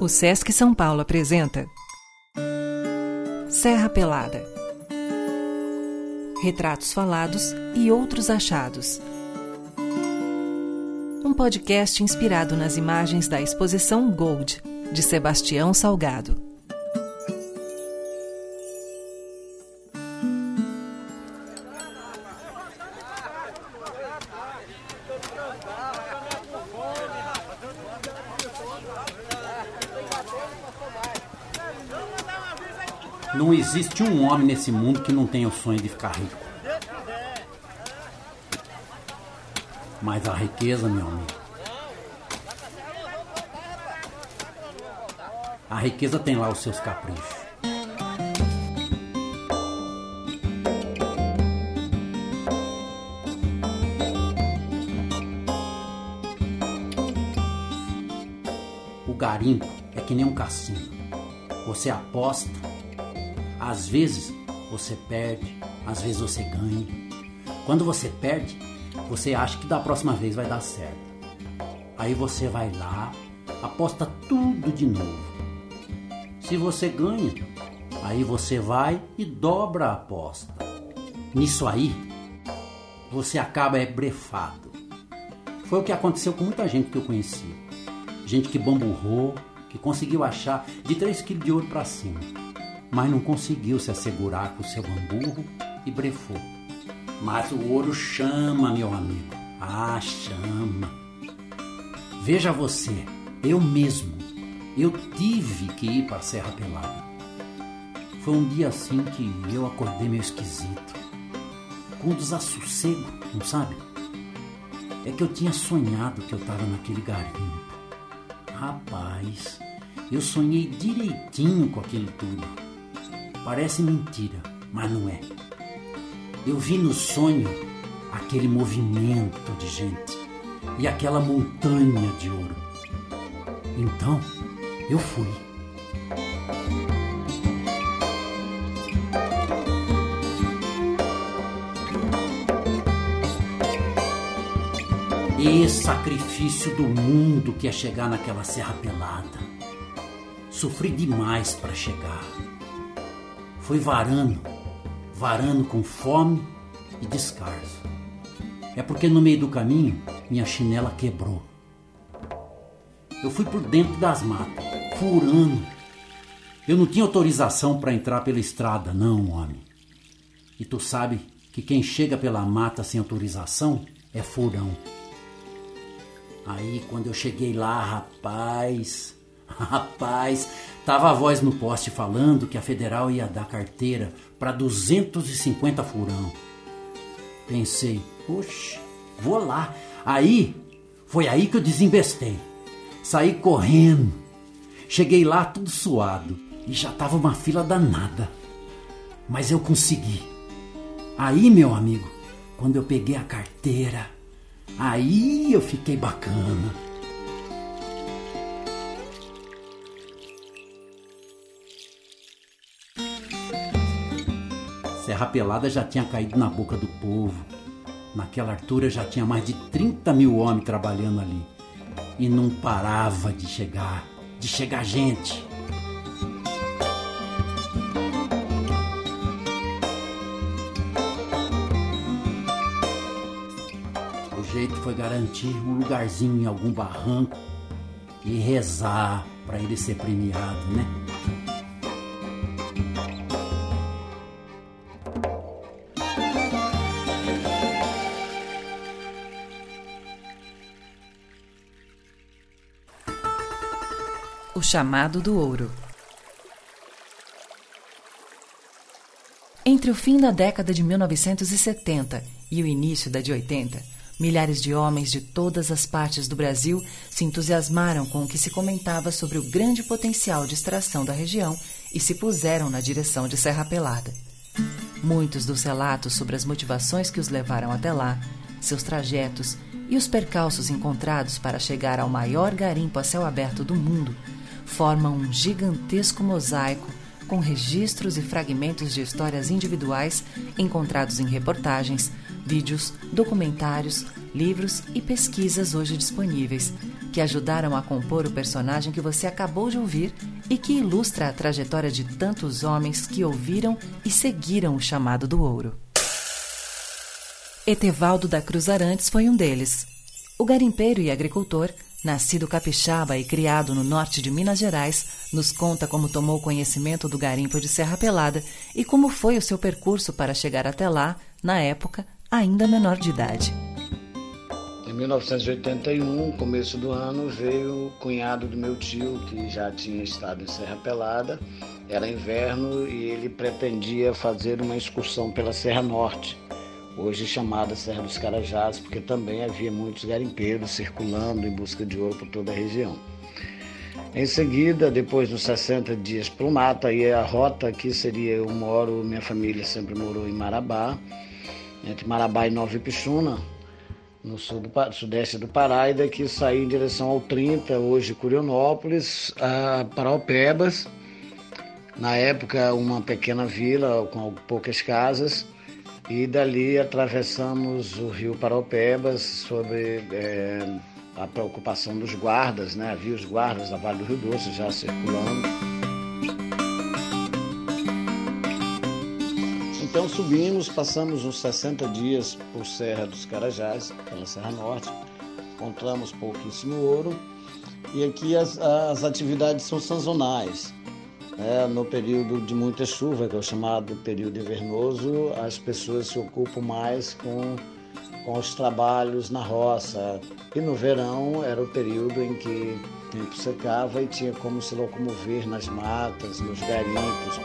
O Sesc São Paulo apresenta Serra Pelada. Retratos falados e outros achados. Um podcast inspirado nas imagens da exposição Gold, de Sebastião Salgado. Não existe um homem nesse mundo que não tenha o sonho de ficar rico. Mas a riqueza, meu amigo. A riqueza tem lá os seus caprichos. O garimpo é que nem um cassino. Você aposta às vezes você perde, às vezes você ganha. Quando você perde, você acha que da próxima vez vai dar certo. Aí você vai lá, aposta tudo de novo. Se você ganha, aí você vai e dobra a aposta. Nisso aí, você acaba é brefado. Foi o que aconteceu com muita gente que eu conheci. Gente que bamburrou, que conseguiu achar de 3 quilos de ouro para cima mas não conseguiu se assegurar com seu hamburro e brefou. Mas o ouro chama, meu amigo. Ah, chama. Veja você, eu mesmo, eu tive que ir para a Serra Pelada. Foi um dia assim que eu acordei meio esquisito, com um desassossego, não sabe? É que eu tinha sonhado que eu estava naquele garimpo. Rapaz, eu sonhei direitinho com aquilo tudo. Parece mentira, mas não é. Eu vi no sonho aquele movimento de gente e aquela montanha de ouro. Então, eu fui. E sacrifício do mundo que é chegar naquela serra pelada. Sofri demais para chegar foi varando, varando com fome e descaso. É porque no meio do caminho minha chinela quebrou. Eu fui por dentro das matas, furando. Eu não tinha autorização para entrar pela estrada, não, homem. E tu sabe que quem chega pela mata sem autorização é furão. Aí quando eu cheguei lá, rapaz, Rapaz, tava a voz no poste falando que a federal ia dar carteira para 250 furão. Pensei, oxe, vou lá. Aí, foi aí que eu desembestei. Saí correndo. Cheguei lá tudo suado e já tava uma fila danada. Mas eu consegui. Aí, meu amigo, quando eu peguei a carteira, aí eu fiquei bacana. Serra Pelada já tinha caído na boca do povo. Naquela altura já tinha mais de 30 mil homens trabalhando ali. E não parava de chegar, de chegar gente. O jeito foi garantir um lugarzinho em algum barranco e rezar para ele ser premiado, né? Chamado do ouro. Entre o fim da década de 1970 e o início da de 80, milhares de homens de todas as partes do Brasil se entusiasmaram com o que se comentava sobre o grande potencial de extração da região e se puseram na direção de Serra Pelada. Muitos dos relatos sobre as motivações que os levaram até lá, seus trajetos e os percalços encontrados para chegar ao maior garimpo a céu aberto do mundo formam um gigantesco mosaico com registros e fragmentos de histórias individuais encontrados em reportagens, vídeos, documentários, livros e pesquisas hoje disponíveis, que ajudaram a compor o personagem que você acabou de ouvir e que ilustra a trajetória de tantos homens que ouviram e seguiram o chamado do ouro. Etevaldo da Cruz Arantes foi um deles. O garimpeiro e agricultor, nascido capixaba e criado no norte de Minas Gerais, nos conta como tomou conhecimento do garimpo de Serra Pelada e como foi o seu percurso para chegar até lá, na época, ainda menor de idade. Em 1981, começo do ano, veio o cunhado do meu tio, que já tinha estado em Serra Pelada. Era inverno e ele pretendia fazer uma excursão pela Serra Norte, hoje chamada Serra dos Carajás, porque também havia muitos garimpeiros circulando em busca de ouro por toda a região. Em seguida, depois dos 60 dias para o mato, aí a rota aqui seria, eu moro, minha família sempre morou em Marabá, entre Marabá e Nova Ipixuna, no sul do, sudeste do Pará, e daqui sair em direção ao 30, hoje Curionópolis, a Paraupebas, na época uma pequena vila com poucas casas, e dali atravessamos o rio Paraupebas sobre é, a preocupação dos guardas, né? havia os guardas da Vale do Rio Doce já circulando. Então subimos, passamos uns 60 dias por Serra dos Carajás, pela Serra Norte, encontramos pouquíssimo ouro e aqui as, as atividades são sazonais. É, no período de muita chuva, que é o chamado período invernoso, as pessoas se ocupam mais com, com os trabalhos na roça. E no verão era o período em que o tempo secava e tinha como se locomover nas matas, nos garimpos.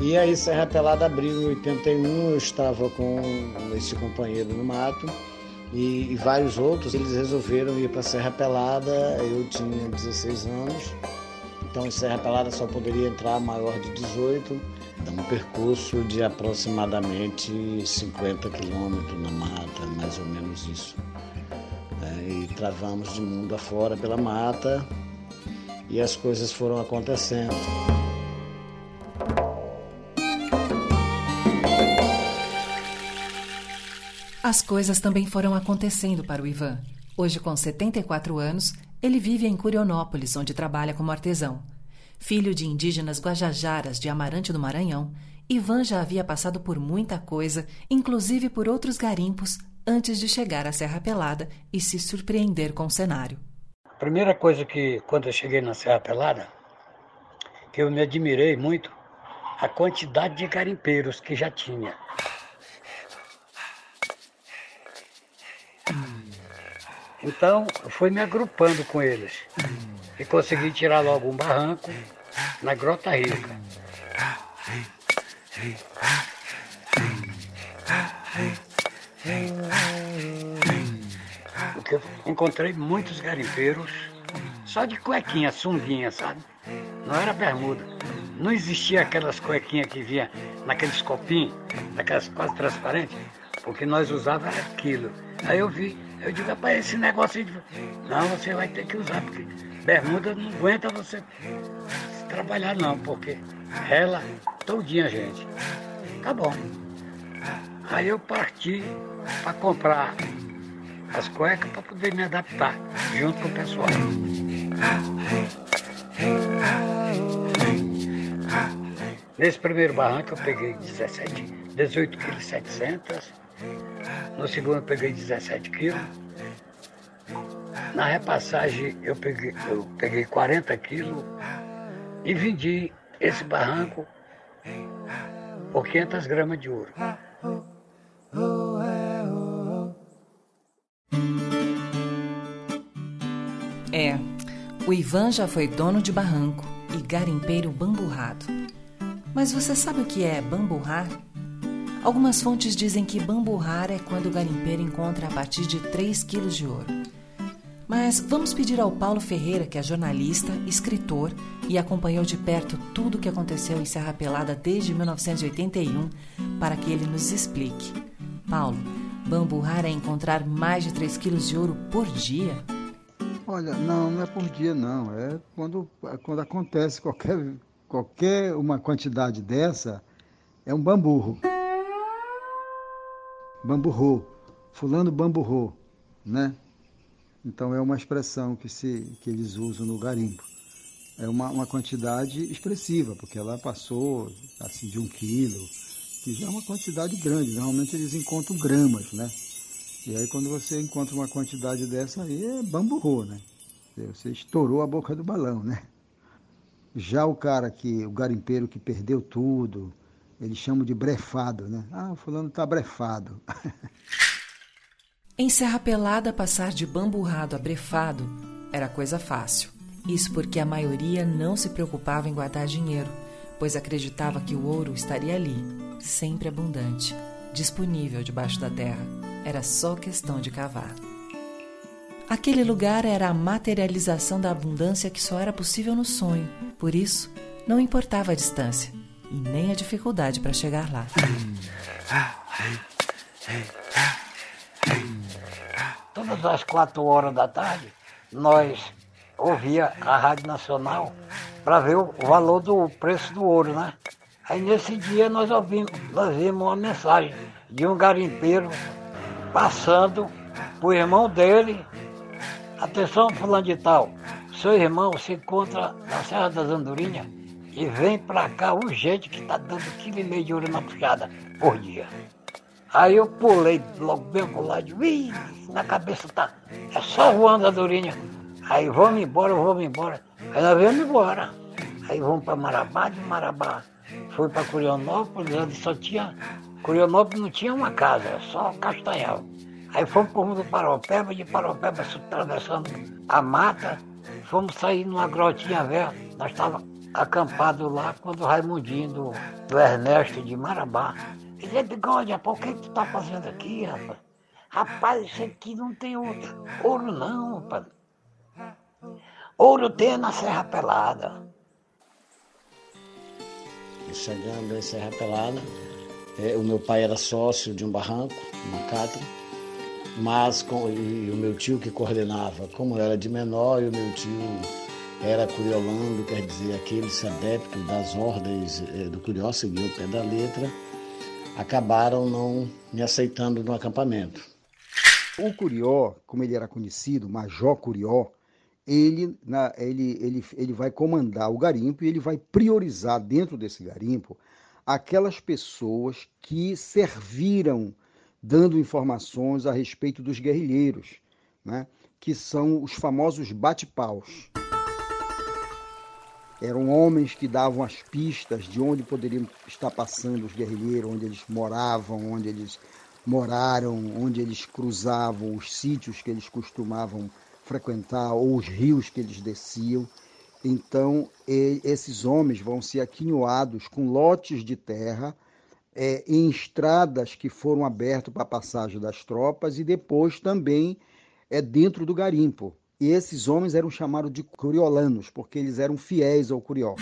E aí Serra Pelada abriu em 81, eu estava com esse companheiro no mato e, e vários outros, eles resolveram ir para Serra Pelada, eu tinha 16 anos, então em Serra Pelada só poderia entrar maior de 18, um percurso de aproximadamente 50 quilômetros na mata, mais ou menos isso. É, e travamos de mundo afora pela mata e as coisas foram acontecendo. As coisas também foram acontecendo para o Ivan. Hoje, com 74 anos, ele vive em Curionópolis, onde trabalha como artesão. Filho de indígenas guajajaras de Amarante do Maranhão, Ivan já havia passado por muita coisa, inclusive por outros garimpos, antes de chegar à Serra Pelada e se surpreender com o cenário. A primeira coisa que, quando eu cheguei na Serra Pelada, que eu me admirei muito, a quantidade de garimpeiros que já tinha. Então, fui me agrupando com eles e consegui tirar logo um barranco na Grota Rica. Porque eu encontrei muitos garimpeiros só de cuequinha, sunguinha, sabe? Não era bermuda. Não existia aquelas cuequinhas que vinha naqueles copinhos, naquelas quase transparentes, porque nós usávamos aquilo. Aí eu vi eu digo, rapaz, esse negócio de. Não, você vai ter que usar, porque bermuda não aguenta você trabalhar não, porque ela todinha, gente. Tá bom. Aí eu parti para comprar as cuecas para poder me adaptar junto com o pessoal. Nesse primeiro barranco eu peguei 17, 18 kg 700 no segundo eu peguei 17 quilos. Na repassagem eu peguei, eu peguei 40 quilos e vendi esse barranco por 500 gramas de ouro. É, o Ivan já foi dono de barranco e garimpeiro bamburrado. Mas você sabe o que é bamburrar? Algumas fontes dizem que bamburrar é quando o garimpeiro encontra a partir de 3 quilos de ouro. Mas vamos pedir ao Paulo Ferreira, que é jornalista, escritor e acompanhou de perto tudo o que aconteceu em Serra Pelada desde 1981, para que ele nos explique. Paulo, bamburrar é encontrar mais de 3 quilos de ouro por dia? Olha, não, não é por dia não. É quando, quando acontece qualquer, qualquer uma quantidade dessa, é um bamburro bamburrou, fulano bamburrou, né? Então é uma expressão que, se, que eles usam no garimpo. É uma, uma quantidade expressiva, porque ela passou assim, de um quilo, que já é uma quantidade grande. Normalmente eles encontram gramas, né? E aí quando você encontra uma quantidade dessa aí, é bamburro, né? Você estourou a boca do balão, né? Já o cara que, o garimpeiro que perdeu tudo, eles chamam de brefado, né? Ah, o fulano tá brefado. Em Serra Pelada, passar de bamburrado a brefado era coisa fácil. Isso porque a maioria não se preocupava em guardar dinheiro, pois acreditava que o ouro estaria ali, sempre abundante, disponível debaixo da terra. Era só questão de cavar. Aquele lugar era a materialização da abundância que só era possível no sonho, por isso, não importava a distância e nem a dificuldade para chegar lá. Todas as quatro horas da tarde, nós ouvia a Rádio Nacional para ver o valor do preço do ouro, né? Aí nesse dia nós ouvimos, nós vimos uma mensagem de um garimpeiro passando para o irmão dele. Atenção, fulano de tal, seu irmão se encontra na Serra das Andorinhas e vem para cá urgente que está dando quilo e meio de ouro na puxada por dia. Aí eu pulei logo bem pro lado, ui, na cabeça tá, é só voando a durinha. Aí vamos embora, vamos embora. Aí nós viemos embora. Aí vamos para Marabá, de Marabá. Fui para Curionópolis, onde só tinha. Curionópolis não tinha uma casa, só Castanhal. Aí fomos por do Paropeba, de Paropeba atravessando a mata, fomos sair numa grotinha velha. Nós estávamos acampados lá quando o Raimundinho do, do Ernesto de Marabá ele disse, bigode, rapaz, o que, tu tá fazendo aqui, rapaz? Rapaz, isso aqui não tem ouro, ouro não, rapaz. Ouro tem na Serra Pelada. Chegando em Serra Pelada, é, o meu pai era sócio de um barranco, uma cátedra, mas com, e o meu tio que coordenava, como era de menor e o meu tio era curiolando, quer dizer, aquele adepto das ordens é, do curió, seguiu o pé da letra, acabaram não me aceitando no acampamento. O Curió, como ele era conhecido, Major Curió, ele, na, ele, ele, ele vai comandar o garimpo e ele vai priorizar dentro desse garimpo aquelas pessoas que serviram dando informações a respeito dos guerrilheiros, né? que são os famosos bate-paus. Eram homens que davam as pistas de onde poderiam estar passando os guerrilheiros, onde eles moravam, onde eles moraram, onde eles cruzavam, os sítios que eles costumavam frequentar ou os rios que eles desciam. Então, esses homens vão ser aquinhoados com lotes de terra é, em estradas que foram abertas para a passagem das tropas e depois também é dentro do garimpo. E esses homens eram chamados de curiolanos, porque eles eram fiéis ao curió.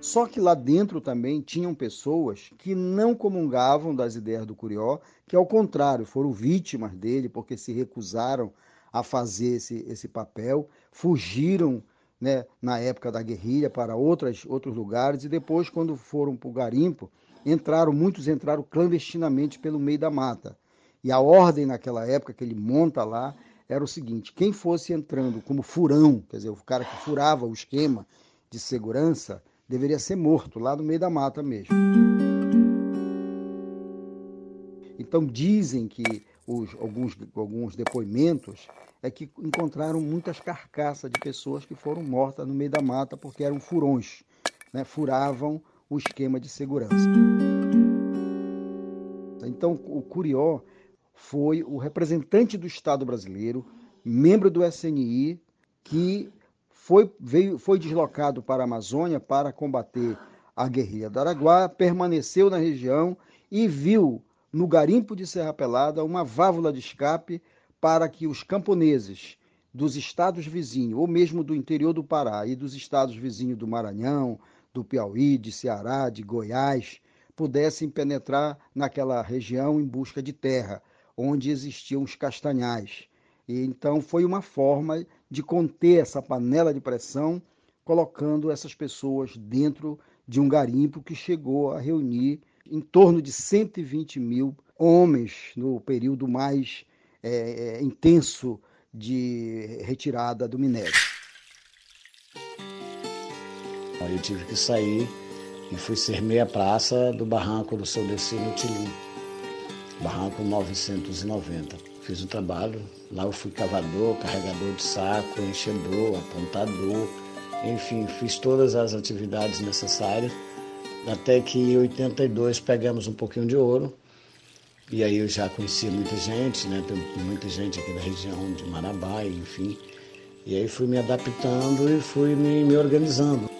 Só que lá dentro também tinham pessoas que não comungavam das ideias do curió, que ao contrário, foram vítimas dele porque se recusaram a fazer esse, esse papel, fugiram né, na época da guerrilha para outras, outros lugares e depois, quando foram para o garimpo, entraram, muitos entraram clandestinamente pelo meio da mata. E a ordem naquela época que ele monta lá era o seguinte: quem fosse entrando como furão, quer dizer, o cara que furava o esquema de segurança, deveria ser morto lá no meio da mata mesmo. Então dizem que os, alguns, alguns depoimentos é que encontraram muitas carcaças de pessoas que foram mortas no meio da mata porque eram furões, né? furavam o esquema de segurança. Então o Curió foi o representante do Estado brasileiro, membro do SNI, que foi, veio, foi deslocado para a Amazônia para combater a guerrilha do Araguá, permaneceu na região e viu no garimpo de Serra Pelada uma válvula de escape para que os camponeses dos estados vizinhos, ou mesmo do interior do Pará e dos estados vizinhos do Maranhão, do Piauí, de Ceará, de Goiás, pudessem penetrar naquela região em busca de terra onde existiam os castanhais. E então foi uma forma de conter essa panela de pressão, colocando essas pessoas dentro de um garimpo que chegou a reunir em torno de 120 mil homens no período mais é, é, intenso de retirada do minério. Eu tive que sair e fui ser meia praça do barranco do seu Decino Tilim, barranco 990. Fiz o trabalho, lá eu fui cavador, carregador de saco, enchedor, apontador, enfim, fiz todas as atividades necessárias, até que em 82 pegamos um pouquinho de ouro, e aí eu já conhecia muita gente, né? Tem muita gente aqui da região de Marabá, enfim. E aí fui me adaptando e fui me, me organizando.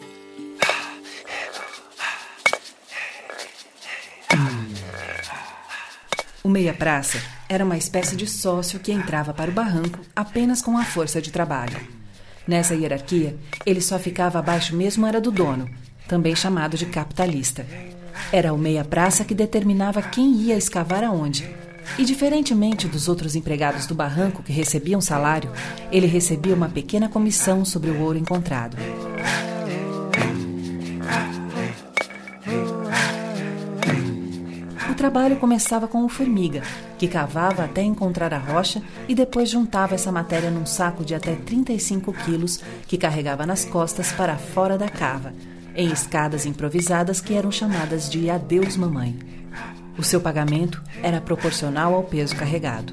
O meia-praça era uma espécie de sócio que entrava para o barranco apenas com a força de trabalho. Nessa hierarquia, ele só ficava abaixo mesmo era do dono, também chamado de capitalista. Era o meia-praça que determinava quem ia escavar aonde. E, diferentemente dos outros empregados do barranco que recebiam salário, ele recebia uma pequena comissão sobre o ouro encontrado. Trabalho começava com o formiga, que cavava até encontrar a rocha e depois juntava essa matéria num saco de até 35 quilos que carregava nas costas para fora da cava, em escadas improvisadas que eram chamadas de Adeus Mamãe. O seu pagamento era proporcional ao peso carregado.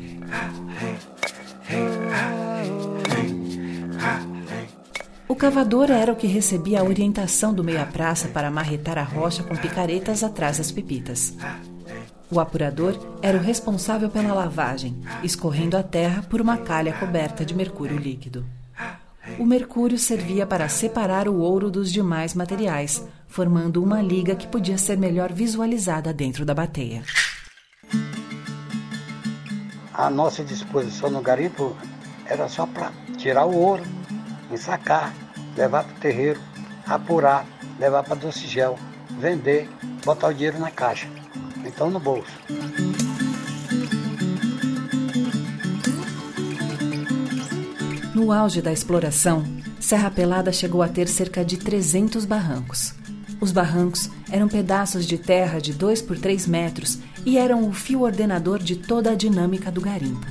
O cavador era o que recebia a orientação do meia-praça para marretar a rocha com picaretas atrás das pepitas. O apurador era o responsável pela lavagem, escorrendo a terra por uma calha coberta de mercúrio líquido. O mercúrio servia para separar o ouro dos demais materiais, formando uma liga que podia ser melhor visualizada dentro da bateia. A nossa disposição no garimpo era só para tirar o ouro, ensacar, levar para o terreiro, apurar, levar para doce gel, vender, botar o dinheiro na caixa, então no bolso. No auge da exploração, Serra Pelada chegou a ter cerca de 300 barrancos. Os barrancos eram pedaços de terra de 2 por 3 metros e eram o fio ordenador de toda a dinâmica do garimpo.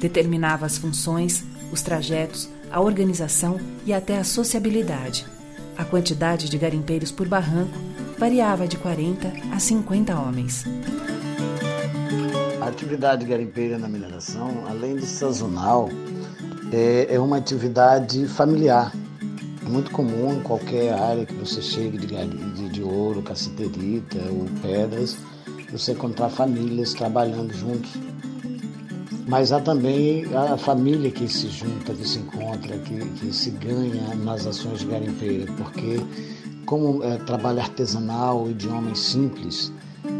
Determinava as funções, os trajetos, a organização e até a sociabilidade. A quantidade de garimpeiros por barranco variava de 40 a 50 homens. A atividade garimpeira na mineração, além de sazonal, é, é uma atividade familiar. É muito comum em qualquer área que você chegue de, de, de ouro, caceterita ou pedras, você encontrar famílias trabalhando juntos. Mas há também a família que se junta, que se encontra, que, que se ganha nas ações de garimpeira, porque como é trabalho artesanal e de homens simples,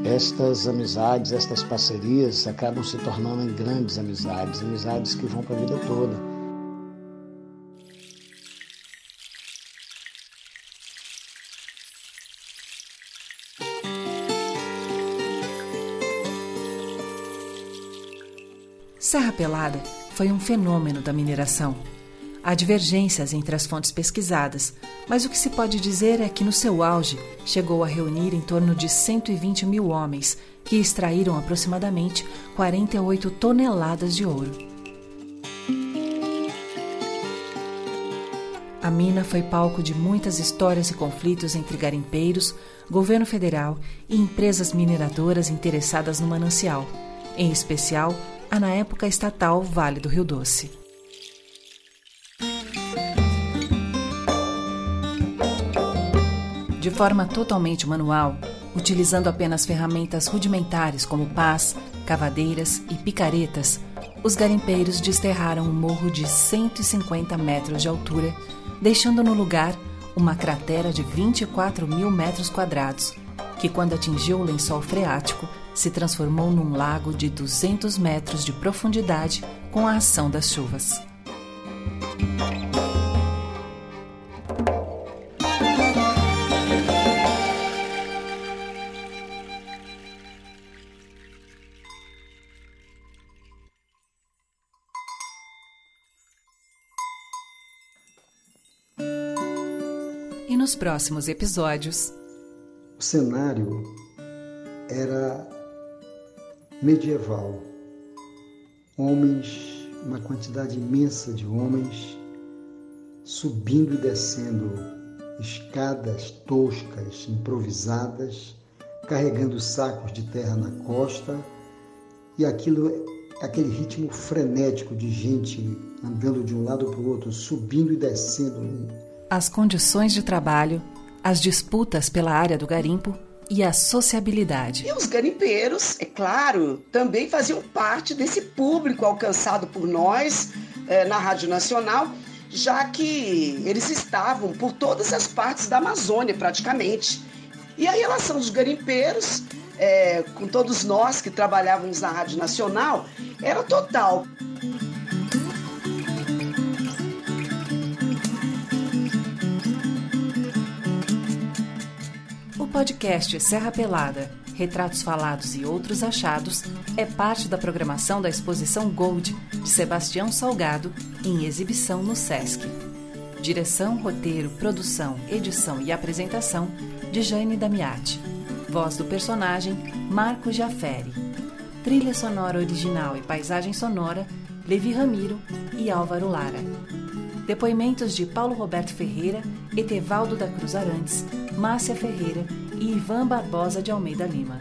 estas amizades, estas parcerias acabam se tornando em grandes amizades, amizades que vão para a vida toda. Serra Pelada foi um fenômeno da mineração. Há divergências entre as fontes pesquisadas, mas o que se pode dizer é que no seu auge chegou a reunir em torno de 120 mil homens que extraíram aproximadamente 48 toneladas de ouro. A mina foi palco de muitas histórias e conflitos entre garimpeiros, governo federal e empresas mineradoras interessadas no manancial, em especial a na época estatal Vale do Rio Doce. De forma totalmente manual, utilizando apenas ferramentas rudimentares como pás, cavadeiras e picaretas, os garimpeiros desterraram um morro de 150 metros de altura, deixando no lugar uma cratera de 24 mil metros quadrados, que, quando atingiu o lençol freático, se transformou num lago de 200 metros de profundidade com a ação das chuvas. E nos próximos episódios. O cenário era medieval. homens, uma quantidade imensa de homens, subindo e descendo escadas toscas, improvisadas, carregando sacos de terra na costa, e aquilo, aquele ritmo frenético de gente andando de um lado para o outro, subindo e descendo. As condições de trabalho, as disputas pela área do garimpo e a sociabilidade. E os garimpeiros, é claro, também faziam parte desse público alcançado por nós é, na Rádio Nacional, já que eles estavam por todas as partes da Amazônia, praticamente. E a relação dos garimpeiros é, com todos nós que trabalhávamos na Rádio Nacional era total. Podcast Serra Pelada, Retratos Falados e Outros Achados é parte da programação da exposição Gold de Sebastião Salgado, em exibição no SESC. Direção, roteiro, produção, edição e apresentação de Jane Damiati. Voz do personagem Marco Jaferi. Trilha sonora original e paisagem sonora Levi Ramiro e Álvaro Lara. Depoimentos de Paulo Roberto Ferreira, Etevaldo da Cruz Arantes, Márcia Ferreira e Ivan Barbosa de Almeida Lima.